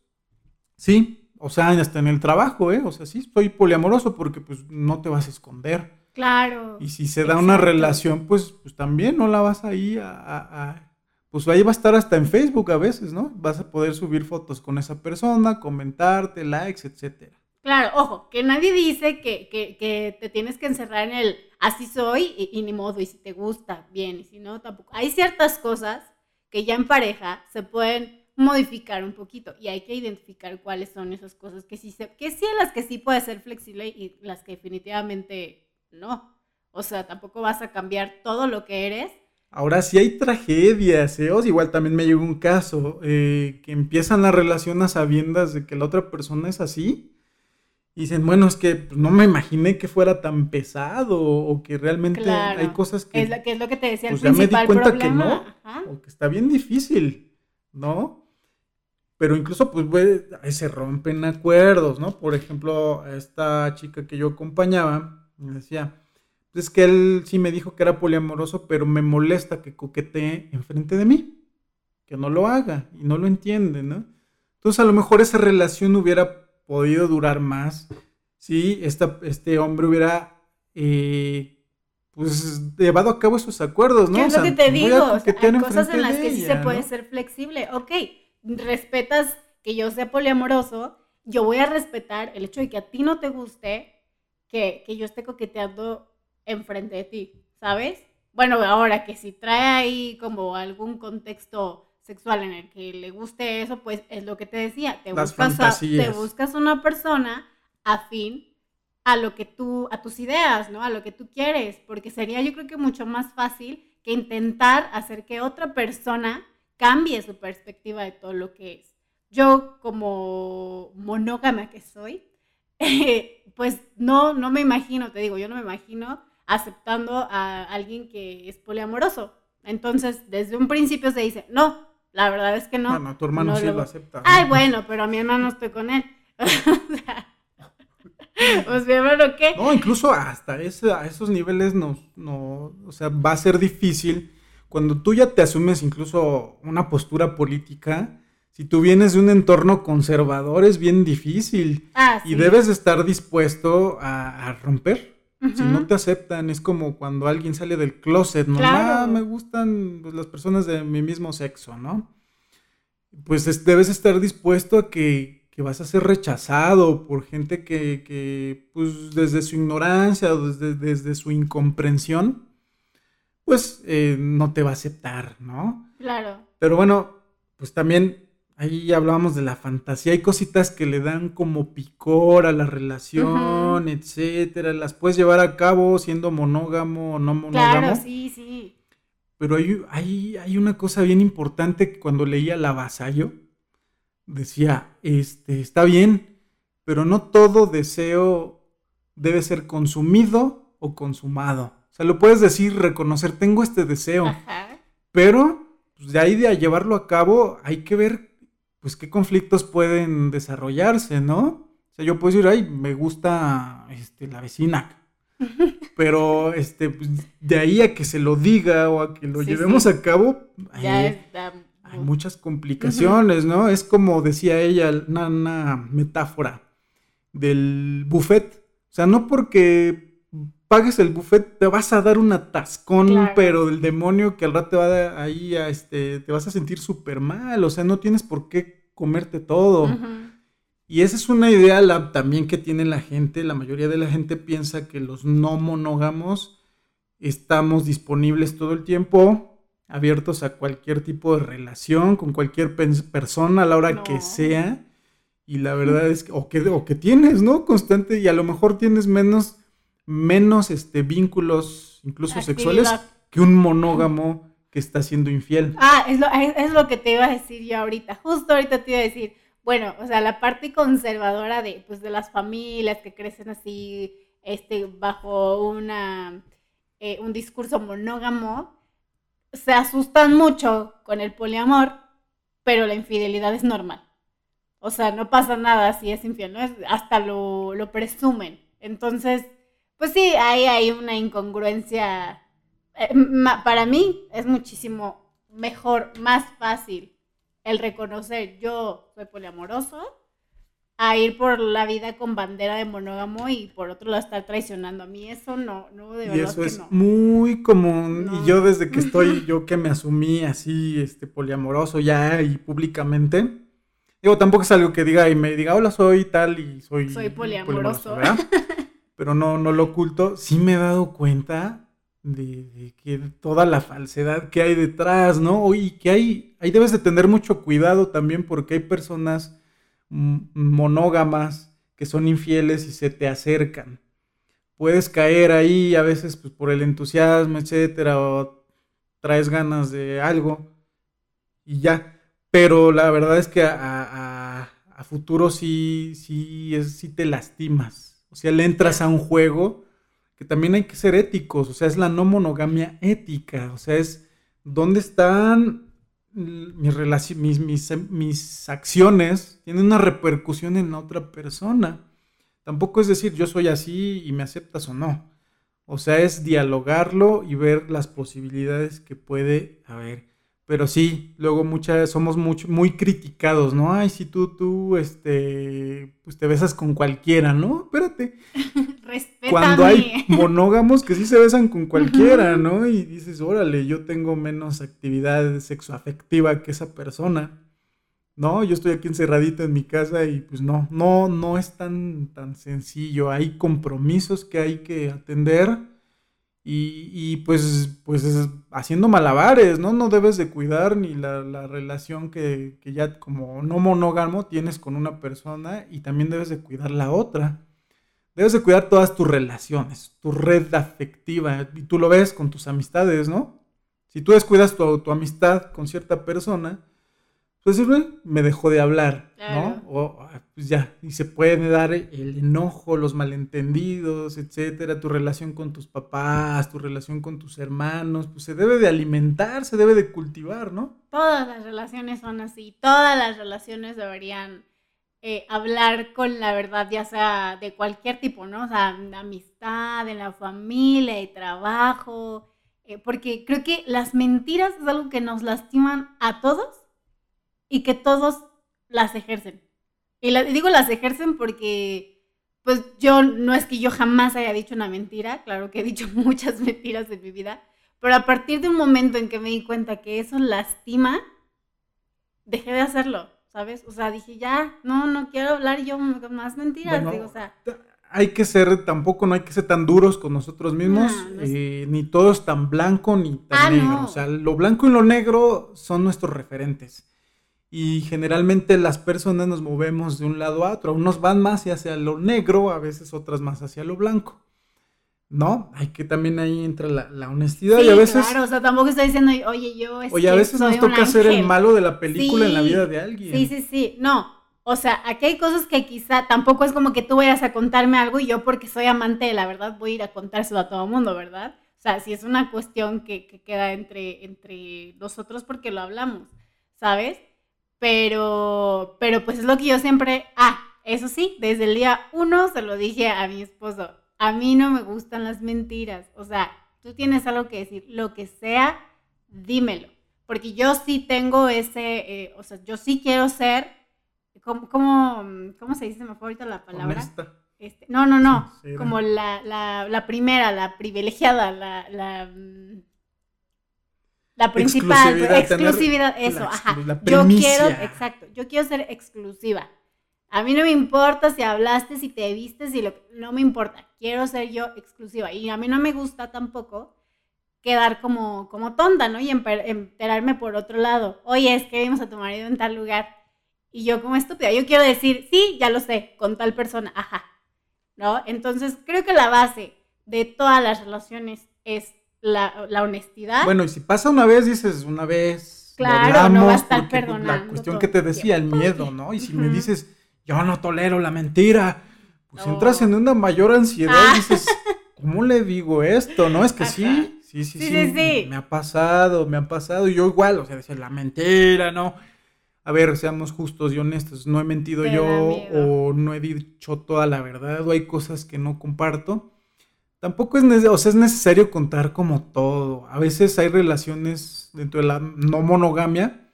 Sí, o sea, hasta en el trabajo, ¿eh? O sea, sí, soy poliamoroso porque pues no te vas a esconder. Claro. Y si se da una relación, pues, pues también no la vas ahí a, a, Pues ahí va a estar hasta en Facebook a veces, ¿no? Vas a poder subir fotos con esa persona, comentarte, likes, etcétera. Claro, ojo, que nadie dice que, que, te tienes que encerrar en el así soy y, ni modo, y si te gusta, bien, y si no, tampoco. Hay ciertas cosas que ya en pareja se pueden modificar un poquito y hay que identificar cuáles son esas cosas que sí, se, que sí, las que sí puede ser flexible y las que definitivamente no. O sea, tampoco vas a cambiar todo lo que eres. Ahora sí hay tragedias, ¿eh? igual también me llegó un caso, eh, que empiezan la relación a sabiendas de que la otra persona es así dicen, bueno, es que pues, no me imaginé que fuera tan pesado o que realmente hay cosas que... Es lo, que es lo que te decía pues ya me di cuenta que no, o que está bien difícil, ¿no? Pero incluso, pues, se rompen acuerdos, ¿no? Por ejemplo, esta chica que yo acompañaba, me decía, pues es que él sí me dijo que era poliamoroso, pero me molesta que coquetee enfrente de mí, que no lo haga y no lo entiende, ¿no? Entonces, a lo mejor esa relación hubiera podido durar más si este hombre hubiera eh, pues llevado a cabo esos acuerdos, ¿no? ¿Qué es lo que te digo? hay cosas en las que sí se puede ser flexible. Ok, respetas que yo sea poliamoroso, yo voy a respetar el hecho de que a ti no te guste que, que yo esté coqueteando enfrente de ti, ¿sabes? Bueno, ahora que si trae ahí como algún contexto sexual en el que le guste eso, pues es lo que te decía, te, buscas, te buscas una persona afín a lo que tú, a tus ideas, ¿no? A lo que tú quieres, porque sería yo creo que mucho más fácil que intentar hacer que otra persona cambie su perspectiva de todo lo que es. Yo como monógama que soy, pues no, no me imagino, te digo, yo no me imagino aceptando a alguien que es poliamoroso. Entonces, desde un principio se dice, no, la verdad es que no. Bueno, tu hermano sí lo... acepta. Ay, bueno, pero a mi hermano estoy con él. o sea, pues mi hermano, ¿qué? No, incluso hasta ese, a esos niveles no, no, o sea, va a ser difícil. Cuando tú ya te asumes incluso una postura política, si tú vienes de un entorno conservador es bien difícil. Ah, y debes estar dispuesto a romper. Si no te aceptan, es como cuando alguien sale del closet, ¿no? Ah, me gustan pues, las personas de mi mismo sexo, ¿no? Pues debes estar dispuesto a que, vas a ser rechazado por gente que, pues desde su ignorancia o desde, desde su incomprensión, pues eh, no te va a aceptar, ¿no? Claro. Pero bueno, pues también ahí hablábamos de la fantasía, hay cositas que le dan como picor a la relación, etcétera, las puedes llevar a cabo siendo monógamo o no monógamo. Claro, sí, sí. Pero hay, hay, hay una cosa bien importante que cuando leía La Vasallo, decía, este, está bien, pero no todo deseo debe ser consumido o consumado. O sea, lo puedes decir, reconocer, tengo este deseo, pero pues, de ahí de a llevarlo a cabo hay que ver pues qué conflictos pueden desarrollarse, ¿no? O sea, yo puedo decir, ay, me gusta este, la vecina, pero este, pues, de ahí a que se lo diga o a que lo llevemos a cabo, hay, hay muchas complicaciones, ¿no? Es como decía ella, una, metáfora del buffet. O sea, no porque pagues el buffet te vas a dar un atascón, pero del demonio que al rato te va ahí a este, te vas a sentir súper mal. O sea, no tienes por qué comerte todo. Y esa es una idea también que tiene la gente. La mayoría de la gente piensa que los no monógamos estamos disponibles todo el tiempo, abiertos a cualquier tipo de relación, con cualquier persona a la hora que sea. Y la verdad es que, o que, o que tienes, ¿no? Constante, y a lo mejor tienes menos, menos este, vínculos, incluso sexuales, que un monógamo que está siendo infiel. Ah, es lo, es lo que te iba a decir yo ahorita. Justo ahorita te iba a decir, bueno, o sea, la parte conservadora de, pues, de las familias que crecen así, este, bajo una, eh, un discurso monógamo, se asustan mucho con el poliamor, pero la infidelidad es normal. O sea, no pasa nada si es infiel, ¿no? Es, hasta lo, lo presumen. Entonces, pues sí, ahí hay una incongruencia eh, para mí es muchísimo mejor, más fácil el reconocer yo soy poliamoroso a ir por la vida con bandera de monógamo y por otro lado estar traicionando. A mí eso no, no, de verdad. Y eso es muy común. Y yo desde que estoy, yo que me asumí así, este, poliamoroso ya y públicamente, digo, tampoco es algo que diga y me diga, hola, soy tal y soy... Soy poliamoroso. Pero no, no lo oculto. Sí me he dado cuenta de, que toda la falsedad que hay detrás, ¿no? Y que hay, ahí debes de tener mucho cuidado también porque hay personas monógamas que son infieles y se te acercan. Puedes caer ahí a veces pues, por el entusiasmo, etcétera, o traes ganas de algo y ya. Pero la verdad es que a, a, futuro sí, sí, es, sí te lastimas. O sea, le entras a un juego que también hay que ser éticos, o sea, es la no monogamia ética, o sea, es dónde están mis, mis, mis, mis acciones, tienen una repercusión en la otra persona. Tampoco es decir yo soy así y me aceptas o no. O sea, es dialogarlo y ver las posibilidades que puede haber. Pero sí, luego muchas, somos mucho, muy criticados, ¿no? Ay, si tú, tú, este, pues te besas con cualquiera, ¿no? Espérate. Respétame. Cuando hay monógamos que sí se besan con cualquiera, ¿no? Y dices, órale, yo tengo menos actividad sexoafectiva que esa persona. No, yo estoy aquí encerradita en mi casa y pues no, no, no es tan, tan sencillo. Hay compromisos que hay que atender y, pues, pues haciendo malabares, ¿no? No debes de cuidar ni la, relación que, ya como no monógamo tienes con una persona y también debes de cuidar la otra. Debes de cuidar todas tus relaciones, tu red afectiva. Y tú lo ves con tus amistades, ¿no? Si tú descuidas tu, tu amistad con cierta persona, pues me dejó de hablar, ¿no? O ah, pues ya, y se puede dar el enojo, los malentendidos, etcétera, tu relación con tus papás, tu relación con tus hermanos, pues se debe de alimentar, se debe de cultivar, ¿no? Todas las relaciones son así, todas las relaciones deberían eh, hablar con la verdad, ya sea de cualquier tipo, ¿no? O sea, de amistad, de la familia, de trabajo, eh, porque creo que las mentiras es algo que nos lastiman a todos y que todos las ejercen. Y, digo las ejercen porque, pues yo, no es que yo jamás haya dicho una mentira, claro que he dicho muchas mentiras en mi vida, pero a partir de un momento en que me di cuenta que eso lastima, dejé de hacerlo, ¿sabes? O sea, dije, ya, no, no quiero hablar yo más mentiras, digo, o sea hay que ser, tampoco no hay que ser tan duros con nosotros mismos, eh, ni todo es tan blanco ni tan ah, negro. O sea, lo blanco y lo negro son nuestros referentes y generalmente las personas nos movemos de un lado a otro. Unos van más hacia lo negro, a veces otras más hacia lo blanco. ¿No? Hay que también ahí entra la, honestidad y a veces... Claro, o sea, tampoco estoy diciendo, oye, yo... oye, a veces nos toca ser el malo de la película en la vida de alguien. Sí, sí, sí. No, o sea, aquí hay cosas que quizá tampoco es como que tú vayas a contarme algo y yo porque soy amante de la verdad voy a ir a contárselo a todo el mundo, ¿verdad? O sea, si es una cuestión que, que queda entre, entre nosotros porque lo hablamos, ¿sabes? Pero, pero pues es lo que yo siempre, ah, eso sí, desde el día uno se lo dije a mi esposo, a mí no me gustan las mentiras, o sea, tú tienes algo que decir, lo que sea, dímelo, porque yo sí tengo ese, eh, o sea, yo sí quiero ser, ¿cómo, cómo, se dice? Me fue ahorita la palabra. Este, no, no, no, como la, la, la, primera, la privilegiada, la, la la principal, exclusividad, eso, ajá. yo quiero, exacto, yo quiero ser exclusiva. A mí no me importa si hablaste, si te viste, si lo no me importa. Quiero ser yo exclusiva. Y a mí no me gusta tampoco quedar como, como tonta, ¿no? Y enterarme por otro lado. Oye, es que vimos a tu marido en tal lugar. Y yo como estúpida, yo quiero decir, sí, ya lo sé, con tal persona, ajá. ¿No? Entonces, creo que la base de todas las relaciones es la, la honestidad. Bueno, y si pasa una vez, dices una vez. Claro, no va a estar perdonando La cuestión que te decía, el miedo, ¿no? Y si me dices, yo no tolero la mentira, pues No. entras en una mayor ansiedad Ah. y dices, ¿cómo le digo esto? No, es que sí, sí, sí, Sí, sí, sí, sí. Me ha pasado, me ha pasado. Y yo igual, o sea, decir la mentira, ¿no? A ver, seamos justos y honestos. No he mentido Te yo o no he dicho toda la verdad o hay cosas que no comparto. Tampoco es, o sea, es necesario contar como todo. A veces hay relaciones dentro de la no monogamia.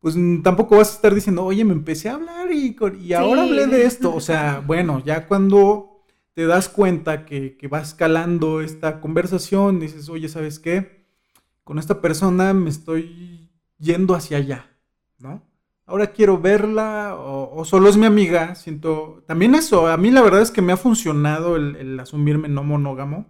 Pues mm, tampoco vas a estar diciendo, oye, me empecé a hablar y, y ahora Sí. hablé de esto. O sea, bueno, ya cuando te das cuenta que, que va escalando esta conversación, dices, oye, ¿sabes qué? Con esta persona me estoy yendo hacia allá, ¿no? Ahora quiero verla o, o solo es mi amiga, siento... También eso, a mí la verdad es que me ha funcionado el, el asumirme no monógamo.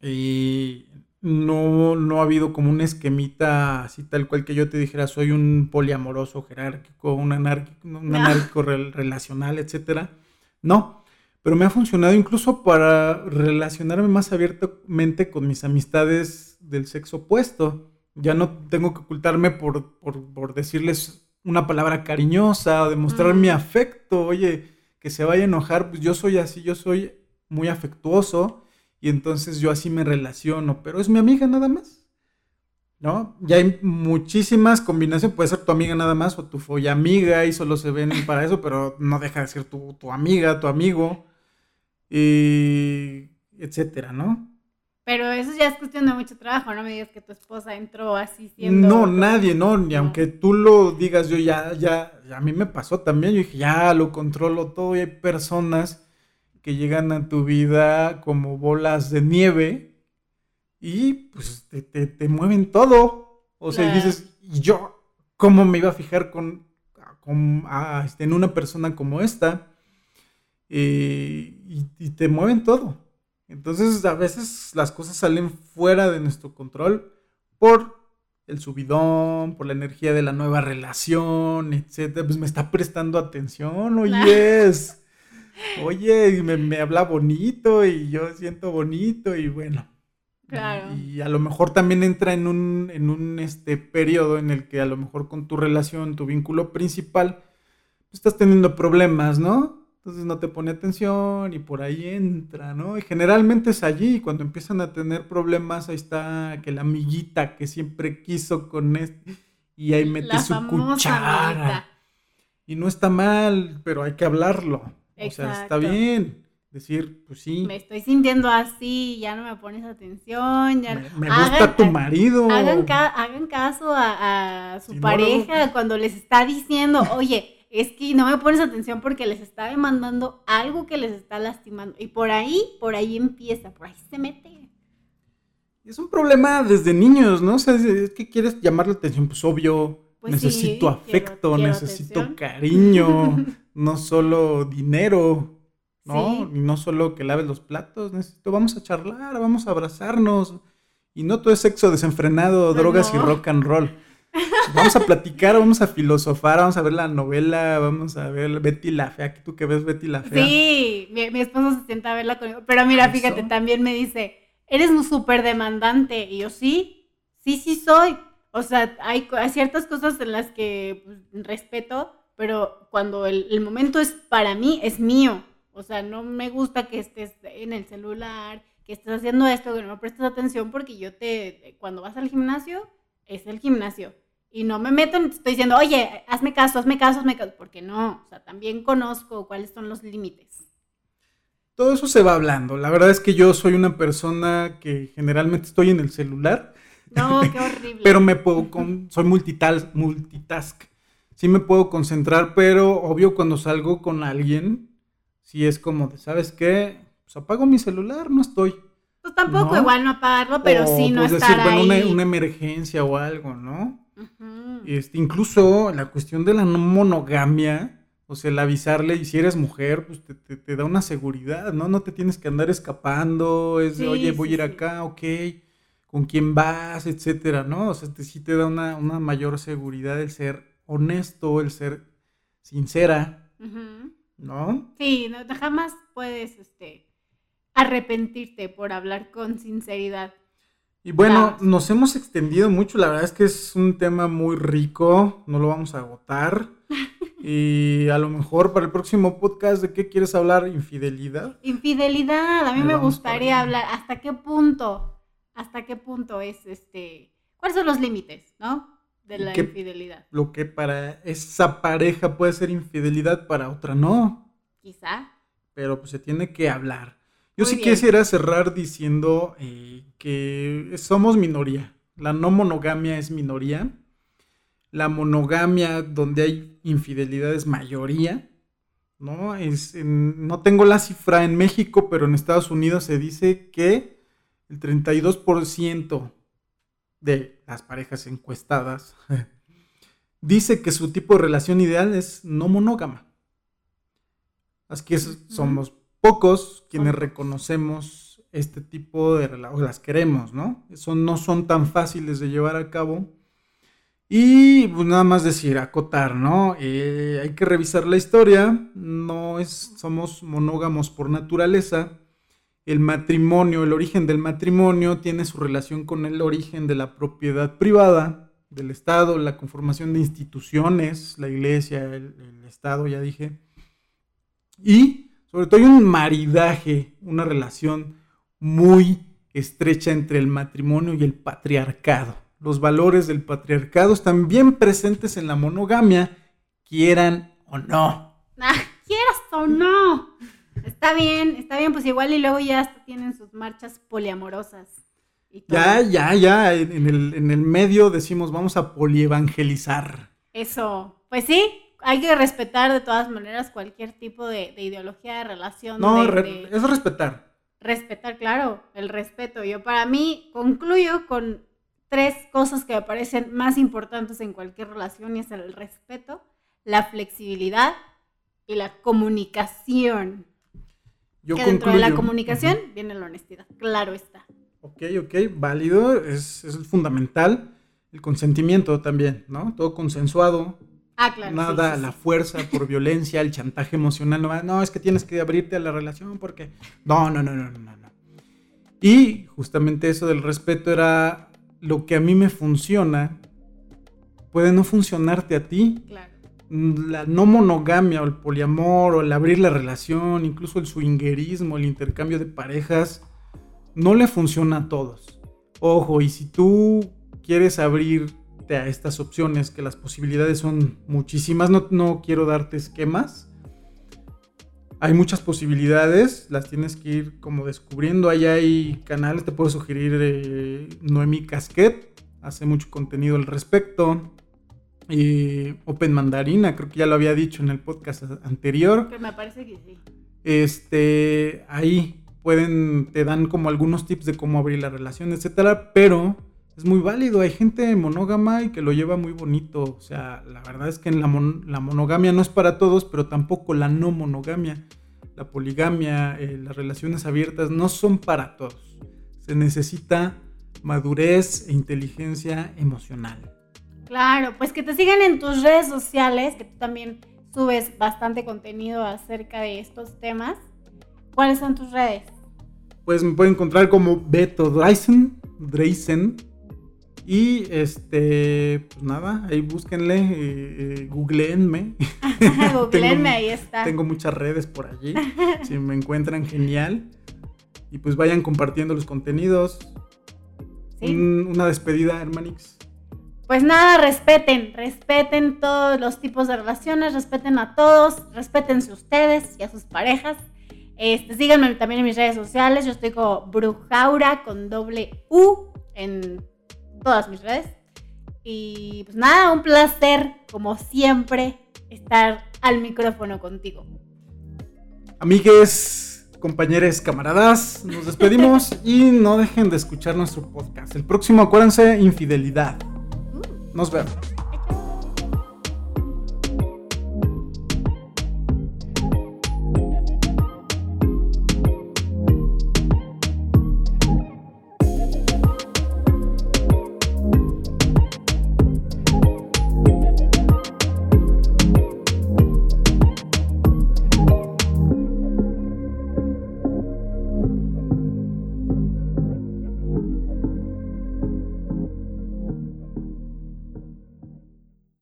Y no, no ha habido como un esquemita así tal cual que yo te dijera, soy un poliamoroso jerárquico, un anárquico, un anárquico rel- relacional, etcétera. No, pero me ha funcionado incluso para relacionarme más abiertamente con mis amistades del sexo opuesto. Ya no tengo que ocultarme por, por, por decirles una palabra cariñosa o demostrar Mm. mi afecto. Oye, que se vaya a enojar, pues yo soy así, yo soy muy afectuoso y entonces yo así me relaciono, pero es mi amiga nada más. ¿No? Ya hay muchísimas combinaciones, puede ser tu amiga nada más o tu folla amiga y solo se ven para eso, pero no deja de ser tu, tu amiga, tu amigo, y etcétera, ¿no? Pero eso ya es cuestión de mucho trabajo, no me digas que tu esposa entró así siendo... No, nadie, no, ni No. aunque tú lo digas, yo ya, ya, a mí me pasó también, yo dije, ya lo controlo todo y hay personas que llegan a tu vida como bolas de nieve y pues te, te- te mueven todo. O sea, y Claro. dices, ¿y yo cómo me iba a fijar con, con- ah, este, en una persona como esta? Eh, y, y te mueven todo. Entonces, a veces las cosas salen fuera de nuestro control por el subidón, por la energía de la nueva relación, etcétera. Pues me está prestando atención, oye. es. Oye, me, me habla bonito y yo siento bonito y bueno. Claro. Y, y a lo mejor también entra en un, en un este, periodo en el que a lo mejor con tu relación, tu vínculo principal, pues, estás teniendo problemas, ¿no? Entonces no te pone atención y por ahí entra, ¿no? Y generalmente es allí, cuando empiezan a tener problemas, ahí está que la amiguita que siempre quiso con este, y ahí mete La su cuchara. amiguita. Y no está mal, pero hay que hablarlo. O sea, está Exacto. bien decir, pues sí, Me estoy sintiendo así, ya no me pones atención, ya... me, me Hagan- gusta tu marido. Hagan, ca- hagan caso a, a su Si no, pareja cuando les está diciendo, oye, es que no me pones atención porque les está demandando algo que les está lastimando. Y por ahí, por ahí empieza, por ahí se mete. Es un problema desde niños, ¿no? O sea, es- que quieres llamar la atención, pues obvio. Pues necesito afecto, quiero necesito atención. cariño, no solo dinero, ¿no? Sí. Y no solo que laves los platos, necesito, vamos a charlar, vamos a abrazarnos. Y no todo es sexo desenfrenado, No, drogas y rock and roll. Vamos a platicar, vamos a filosofar, vamos a ver la novela, vamos a ver Betty la Fea, tú que ves Betty la Fea. Sí, mi, mi esposo se sienta a verla conmigo. Pero mira, Eso. fíjate, también me dice, eres un súper demandante. Y yo, sí, sí, sí soy. O sea, hay, ciertas cosas en las que pues, respeto, pero cuando el, el momento es para mí, es mío. O sea, no me gusta que estés en el celular, que estés haciendo esto, que no me prestes atención, porque yo te, cuando vas al gimnasio, es el gimnasio. Y no me meto, en- estoy diciendo, oye, hazme caso, hazme caso, hazme caso, porque no, o sea, también conozco cuáles son los límites. Todo eso se va hablando. La verdad es que yo soy una persona que generalmente estoy en el celular, No, qué horrible. pero me puedo con, soy multitask, multitask. Sí me puedo concentrar, pero obvio cuando salgo con alguien, sí es como de, ¿sabes qué? Pues apago mi celular, no estoy. Pues tampoco ¿no? igual no apagarlo, pero O, sí no pues, estar decir, bueno, ahí. una, una emergencia o algo, ¿no? Ujú. Este, incluso la cuestión de la no monogamia, o sea, el avisarle, y si eres mujer, pues te, te- te da una seguridad, ¿no? No te tienes que andar escapando, es de, Sí, oye, voy a sí, ir sí. acá, ok, con quién vas, etcétera, ¿no? O sea, te, sí te da una, una mayor seguridad el ser honesto, el ser sincera. ¿no? Sí, no, jamás puedes este, arrepentirte por hablar con sinceridad. Y bueno, Claro. nos hemos extendido mucho, la verdad es que es un tema muy rico, no lo vamos a agotar. Y a lo mejor para el próximo podcast, ¿de qué quieres hablar? ¿Infidelidad? Infidelidad, a mí me gustaría hablar hasta qué punto, hasta qué punto es este, cuáles son los límites, ¿no? De ¿Y la infidelidad. Lo que para esa pareja puede ser infidelidad, para otra no. Quizá. Pero pues se tiene que hablar. Yo Muy sí bien. quisiera cerrar diciendo eh, que somos minoría. La no monogamia es minoría. La monogamia donde hay infidelidad es mayoría. ¿no? Es, en- no tengo la cifra en México, pero en Estados Unidos se dice que el 32% de las parejas encuestadas dice que su tipo de relación ideal es no monógama. Así que somos pocos quienes reconocemos este tipo de relaciones, las queremos, ¿no? Eso no son tan fáciles de llevar a cabo. Y pues nada más decir, acotar, ¿no? Eh, hay que revisar la historia, no es, somos monógamos por naturaleza. El matrimonio, el origen del matrimonio tiene su relación con el origen de la propiedad privada, del Estado, la conformación de instituciones, la iglesia, el, el Estado, ya dije. Y sobre todo hay un maridaje, una relación muy estrecha entre el matrimonio y el patriarcado. Los valores del patriarcado están bien presentes en la monogamia, quieran o no. Ah, quieras o no. Está bien, está bien, pues igual y luego ya hasta tienen sus marchas poliamorosas. y todo. Ya, ya, ya, en en el, en el medio decimos vamos a polievangelizar. Eso, pues sí, hay que respetar de todas maneras cualquier tipo de, de ideología de relación. No, de- re- de- es respetar. Respetar, claro, el respeto. Yo para mí concluyo con tres cosas que me parecen más importantes en cualquier relación y es el respeto, la flexibilidad y la comunicación. Yo que dentro de la concluyo- comunicación viene la honestidad, claro está. Ok, ok, válido, es, es fundamental. El consentimiento también, ¿no? Todo consensuado, Ah, claro. sí, nada sí, la fuerza, por violencia, el chantaje emocional. No, no, es que tienes que abrirte a la relación porque... No, no, no, no, no, no. Y justamente eso del respeto era lo que a mí me funciona. Puede no funcionarte a ti. Claro. La no monogamia o el poliamor o el abrir la relación, incluso el swingerismo, el intercambio de parejas, no le funciona a todos. Ojo, y si tú quieres abrirte a estas opciones, que las posibilidades son muchísimas, no, no quiero darte esquemas. Hay muchas posibilidades, las tienes que ir como descubriendo. Ahí hay canales, te puedo sugerir eh, Noemi Casquet, hace mucho contenido al respecto. Eh, Open Mandarina, creo que ya lo había dicho en el podcast anterior. Que me parece que sí. Este, ahí pueden, te dan como algunos tips de cómo abrir la relación, etcétera, pero es muy válido. Hay gente monógama y que lo lleva muy bonito. O sea, la verdad es que en la, mon- la monogamia no es para todos, pero tampoco la no monogamia. La poligamia, eh, las relaciones abiertas no son para todos. Se necesita madurez e inteligencia emocional. Claro, pues que te sigan en tus redes sociales, que tú también subes bastante contenido acerca de estos temas. ¿Cuáles son tus redes? Pues me pueden encontrar como Beto Dreisen, Dreisen. Y este, pues nada, ahí búsquenle, eh, eh, googleenme. Googleenme, ahí está. Tengo muchas redes por allí. si me encuentran, genial. Y pues vayan compartiendo los contenidos. Sí. Un- una despedida, hermanix. Pues nada, respeten, respeten todos los tipos de relaciones, respeten a todos, respétense ustedes y a sus parejas. Este, síganme también en mis redes sociales, yo estoy como Brujaura con doble U en todas mis redes. Y pues nada, un placer, como siempre, estar al micrófono contigo. Amigues, compañeros, camaradas, nos despedimos y no dejen de escuchar nuestro podcast. El próximo, acuérdense, infidelidad. Uh. Nos vemos.